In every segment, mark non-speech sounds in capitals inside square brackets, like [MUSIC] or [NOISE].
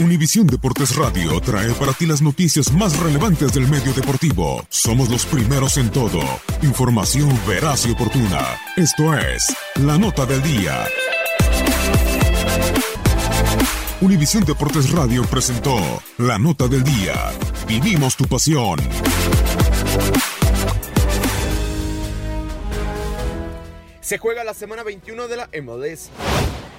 Univisión Deportes Radio trae para ti las noticias más relevantes del medio deportivo. Somos los primeros en todo. Información veraz y oportuna. Esto es La Nota del Día. Univisión Deportes Radio presentó La Nota del Día. Vivimos tu pasión. Se juega la semana 21 de la MLS.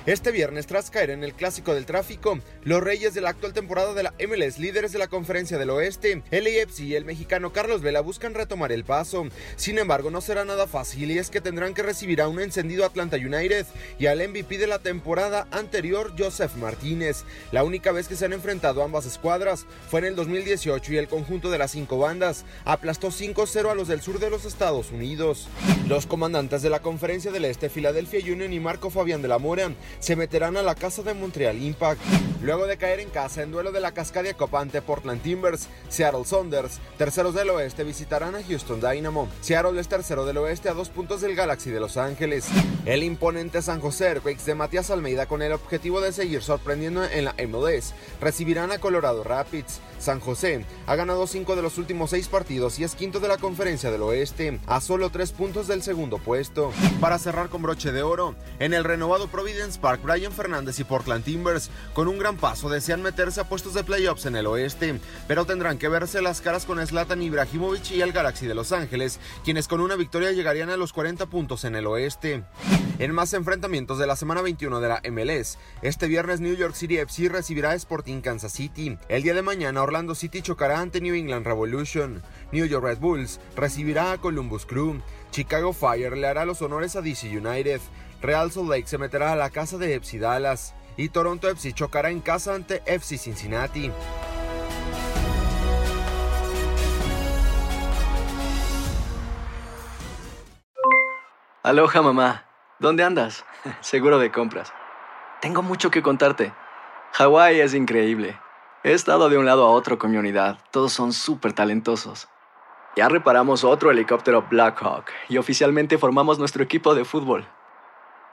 Este viernes, tras caer en el clásico del tráfico, los reyes de la actual temporada de la MLS, líderes de la conferencia del oeste, el AFC y el mexicano Carlos Vela buscan retomar el paso. Sin embargo, no será nada fácil y es que tendrán que recibir a un encendido Atlanta United y al MVP de la temporada anterior, Joseph Martínez. La única vez que se han enfrentado ambas escuadras fue en el 2018 y el conjunto de las cinco bandas aplastó 5-0 a los del sur de los Estados Unidos. Los comandantes de la conferencia del este, Philadelphia Union y Marco Fabián de la Mora, se meterán a la casa de Montreal Impact. Luego de caer en casa en duelo de la Cascadia Copa ante Portland Timbers, Seattle Saunders, terceros del oeste, visitarán a Houston Dynamo. Seattle es tercero del oeste a dos puntos del Galaxy de Los Ángeles. El imponente San José Earthquakes de Matías Almeida con el objetivo de seguir sorprendiendo en la MLS recibirán a Colorado Rapids. San José ha ganado cinco de los últimos seis partidos y es quinto de la conferencia del oeste, a solo tres puntos del segundo puesto. Para cerrar con broche de oro, en el renovado Providence Park, Brian Fernández y Portland Timbers, con un gran paso, desean meterse a puestos de playoffs en el oeste, pero tendrán que verse las caras con Zlatan Ibrahimovic y el Galaxy de Los Ángeles, quienes con una victoria llegarían a los 40 puntos en el oeste. En más enfrentamientos de la semana 21 de la MLS, este viernes New York City FC recibirá a Sporting Kansas City. El día de mañana Orlando City chocará ante New England Revolution. New York Red Bulls recibirá a Columbus Crew. Chicago Fire le hará los honores a DC United. Real Salt Lake se meterá a la casa de FC Dallas. Y Toronto FC chocará en casa ante FC Cincinnati. Aloha mamá, ¿dónde andas? [LAUGHS] Seguro de compras. Tengo mucho que contarte. Hawái es increíble. He estado de un lado a otro con mi unidad. Todos son súper talentosos. Ya reparamos otro helicóptero Blackhawk y oficialmente formamos nuestro equipo de fútbol.